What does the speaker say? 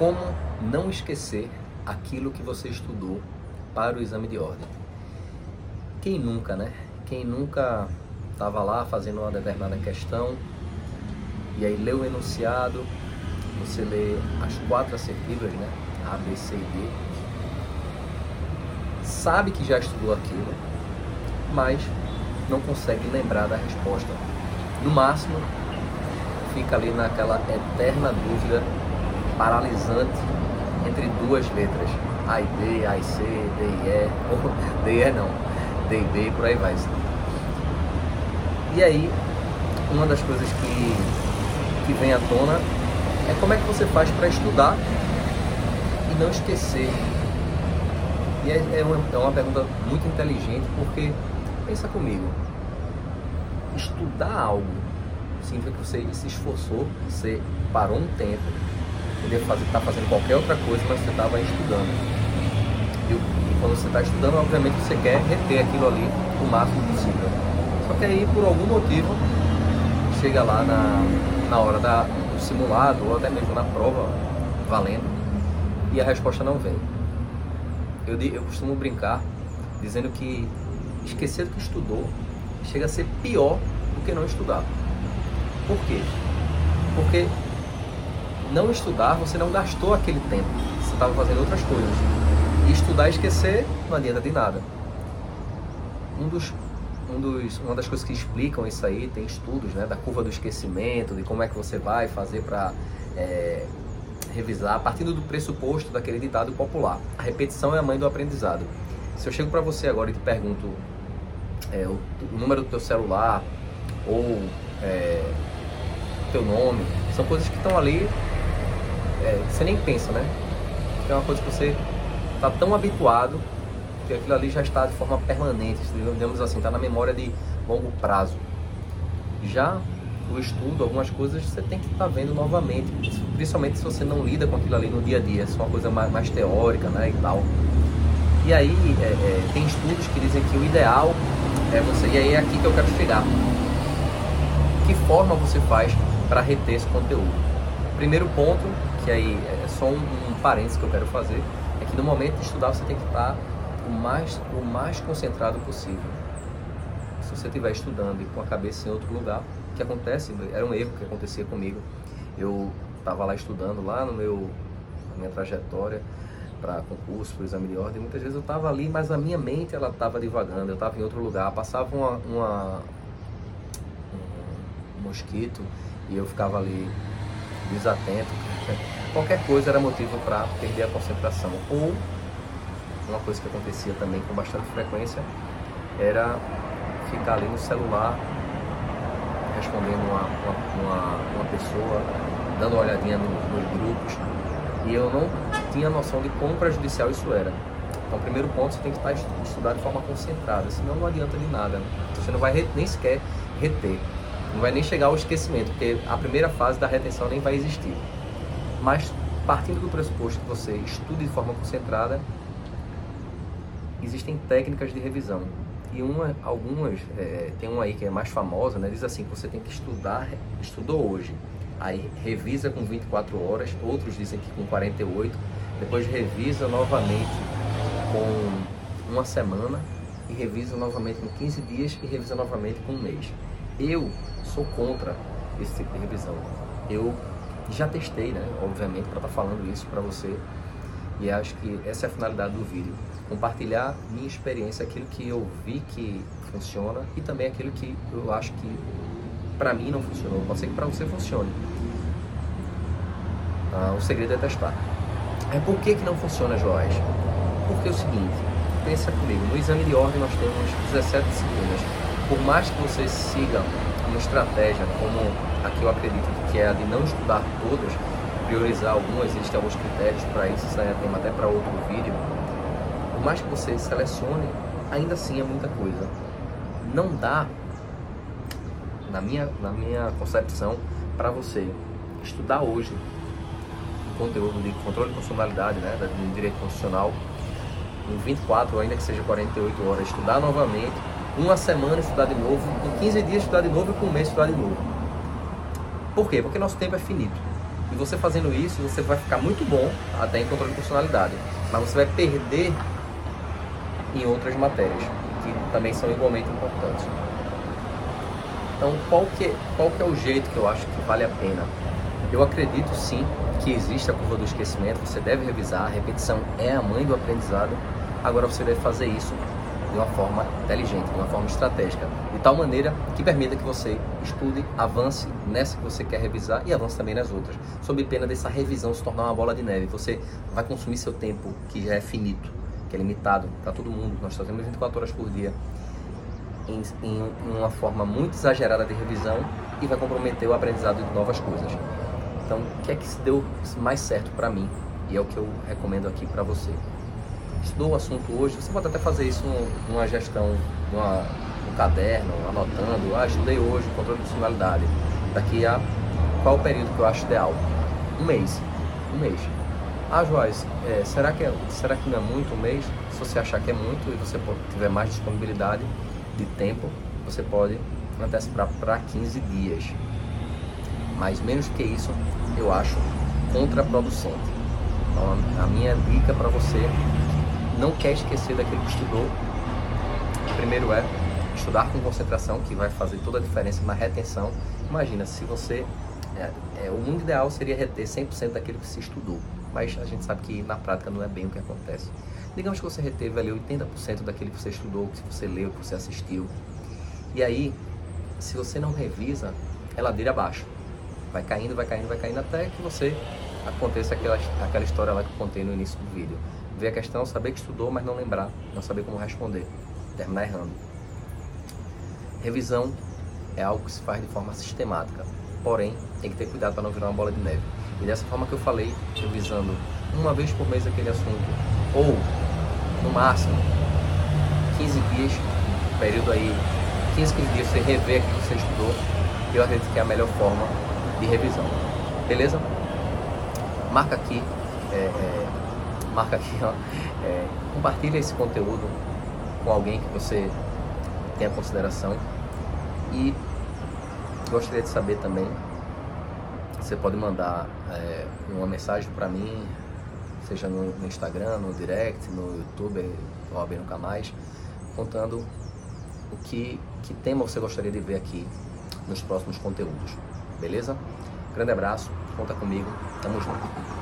Como não esquecer aquilo que você estudou para o exame de ordem? Quem nunca, né? Quem nunca estava lá fazendo uma determinada questão e aí lê o enunciado, você lê as quatro assertivas, né? A, B, C e D. Sabe que já estudou aquilo, mas não consegue lembrar da resposta. No máximo, fica ali naquela eterna dúvida paralisante entre duas letras, A e B, A e C, D e E, D e E não, D e B, por aí vai. E aí, uma das coisas que, que vem à tona é como é que você faz para estudar e não esquecer. E é, é, uma, é uma pergunta muito inteligente, porque, pensa comigo, estudar algo significa que você se esforçou, você parou um tempo, poderia fazer, estar tá fazendo qualquer outra coisa, mas você estava estudando. E, e quando você está estudando, obviamente você quer reter aquilo ali o máximo possível. Só que aí, por algum motivo, chega lá na, na hora da, do simulado, ou até mesmo na prova, valendo, e a resposta não vem. Eu, eu costumo brincar dizendo que esquecer do que estudou chega a ser pior do que não estudar. Por quê? Porque não estudar, você não gastou aquele tempo. Você estava fazendo outras coisas. E estudar e esquecer não adianta de nada. Um dos, um dos, uma das coisas que explicam isso aí, tem estudos né, da curva do esquecimento, de como é que você vai fazer para é, revisar, partindo do pressuposto daquele ditado popular. A repetição é a mãe do aprendizado. Se eu chego para você agora e te pergunto é, o, o, número do teu celular ou é, teu nome, são coisas que estão ali é, você nem pensa, né? É uma coisa que você está tão habituado que aquilo ali já está de forma permanente, digamos assim, está na memória de longo prazo. Já o estudo, algumas coisas você tem que estar tá vendo novamente, principalmente se você não lida com aquilo ali no dia a dia, é só uma coisa mais, mais teórica, né, e tal. E aí é, é, tem estudos que dizem que o ideal é você, e aí é aqui que eu quero chegar. Que forma você faz para reter esse conteúdo? Primeiro ponto que aí é só um, um parênteses que eu quero fazer, é que no momento de estudar você tem que estar o mais, o mais concentrado possível. Se você estiver estudando e com a cabeça em outro lugar, o que acontece, era um erro que acontecia comigo. Eu estava lá estudando, lá no meu, na minha trajetória para concurso, para exame de ordem, muitas vezes eu estava ali, mas a minha mente ela estava divagando, eu estava em outro lugar, passava uma, uma, um mosquito e eu ficava ali desatento, qualquer coisa era motivo para perder a concentração. Ou, uma coisa que acontecia também com bastante frequência, era ficar ali no celular respondendo uma, uma, uma pessoa, dando uma olhadinha no, nos grupos, e eu não tinha noção de quão prejudicial isso era. Então, primeiro ponto, você tem que estar estudar de forma concentrada, senão não adianta de nada. Né? Você não vai nem sequer reter, não vai nem chegar ao esquecimento, porque a primeira fase da retenção nem vai existir. Mas partindo do pressuposto que você estude de forma concentrada, existem técnicas de revisão. E uma, algumas, é, tem uma aí que é mais famosa, né? diz assim, que você tem que estudar, estudou hoje, aí revisa com 24 horas, outros dizem que com 48, depois revisa novamente com uma semana e revisa novamente com 15 dias e revisa novamente com um mês. Eu sou contra esse tipo de revisão. Eu já testei, né? Obviamente, para estar tá falando isso para você. E acho que essa é a finalidade do vídeo. Compartilhar minha experiência, aquilo que eu vi que funciona e também aquilo que eu acho que para mim não funcionou. Pode ser que para você funcione. Ah, o segredo é testar. É por que, que não funciona, Joás? Porque é o seguinte, pensa comigo, no exame de ordem nós temos 17 disciplinas. Por mais que você siga uma estratégia como a que eu acredito que é a de não estudar todas, priorizar algumas, existem alguns critérios para isso, isso é tema até para outro vídeo. Por mais que você selecione, ainda assim é muita coisa. Não dá, na minha, na minha concepção, para você estudar hoje conteúdo de controle de funcionalidade, né, do direito constitucional, em 24 ou ainda que seja 48 horas, estudar novamente, uma semana estudar de novo, em 15 dias estudar de novo e com um mês estudar de novo. Por quê? Porque nosso tempo é finito. E você fazendo isso, você vai ficar muito bom até em controle de funcionalidade, mas você vai perder em outras matérias que também são igualmente importantes. Então, qual que, qual que é o jeito que eu acho que vale a pena? Eu acredito sim que existe a curva do esquecimento, você deve revisar, a repetição é a mãe do aprendizado. Agora você deve fazer isso de uma forma inteligente, de uma forma estratégica, de tal maneira que permita que você estude, avance nessa que você quer revisar e avance também nas outras, sob pena dessa revisão se tornar uma bola de neve. Você vai consumir seu tempo, que já é finito, que é limitado para todo mundo, nós só temos 24 horas por dia, em, em uma forma muito exagerada de revisão e vai comprometer o aprendizado de novas coisas. Então, o que é que se deu mais certo para mim? E é o que eu recomendo aqui para você estudou o assunto hoje, você pode até fazer isso numa gestão, numa, no caderno, anotando, ah, estudei hoje controle de funcionalidade. Daqui a qual período que eu acho ideal? Um mês. Um mês. Ah, Joás, é, será, que é, será que não é muito um mês? Se você achar que é muito e você tiver mais disponibilidade de tempo, você pode antecipar para 15 dias. Mas menos que isso, eu acho contraproducente. Então, a minha dica para você não quer esquecer daquilo que estudou. O primeiro é estudar com concentração, que vai fazer toda a diferença na retenção. Imagina, se você. É, é, o mundo ideal seria reter 100% daquilo que se estudou, mas a gente sabe que na prática não é bem o que acontece. Digamos que você reteve ali 80% daquilo que você estudou, que você leu, que você assistiu. E aí, se você não revisa, é ladeira abaixo. Vai caindo, vai caindo, vai caindo até que você aconteça aquela, aquela história lá que eu contei no início do vídeo ver a questão, saber que estudou, mas não lembrar, não saber como responder, terminar errando. Revisão é algo que se faz de forma sistemática, porém tem que ter cuidado para não virar uma bola de neve. E dessa forma que eu falei, revisando uma vez por mês aquele assunto, ou no máximo 15 dias, período aí, 15, 15 dias você rever aquilo que você estudou, eu acredito que é a melhor forma de revisão. Beleza? Marca aqui. É, é, marca aqui, ó, é, compartilha esse conteúdo com alguém que você tenha consideração e gostaria de saber também, você pode mandar é, uma mensagem para mim, seja no, no, Instagram, no direct, no YouTube, ou no canais, contando o que, que tema você gostaria de ver aqui nos próximos conteúdos, beleza? Grande abraço, conta comigo, tamo junto.